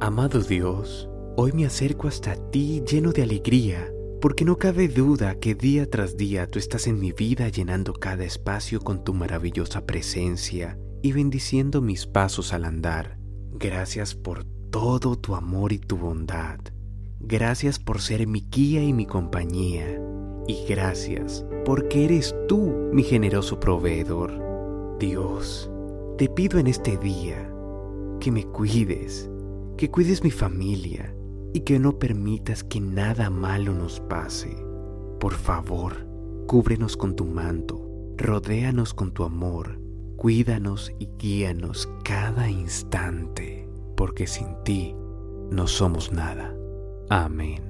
Amado Dios, hoy me acerco hasta ti lleno de alegría, porque no cabe duda que día tras día tú estás en mi vida llenando cada espacio con tu maravillosa presencia y bendiciendo mis pasos al andar. Gracias por todo tu amor y tu bondad. Gracias por ser mi guía y mi compañía. Y gracias porque eres tú mi generoso proveedor. Dios, te pido en este día que me cuides, que cuides mi familia y que no permitas que nada malo nos pase. Por favor, cúbrenos con tu manto, rodéanos con tu amor, cuídanos y guíanos cada instante, porque sin ti no somos nada. Amén.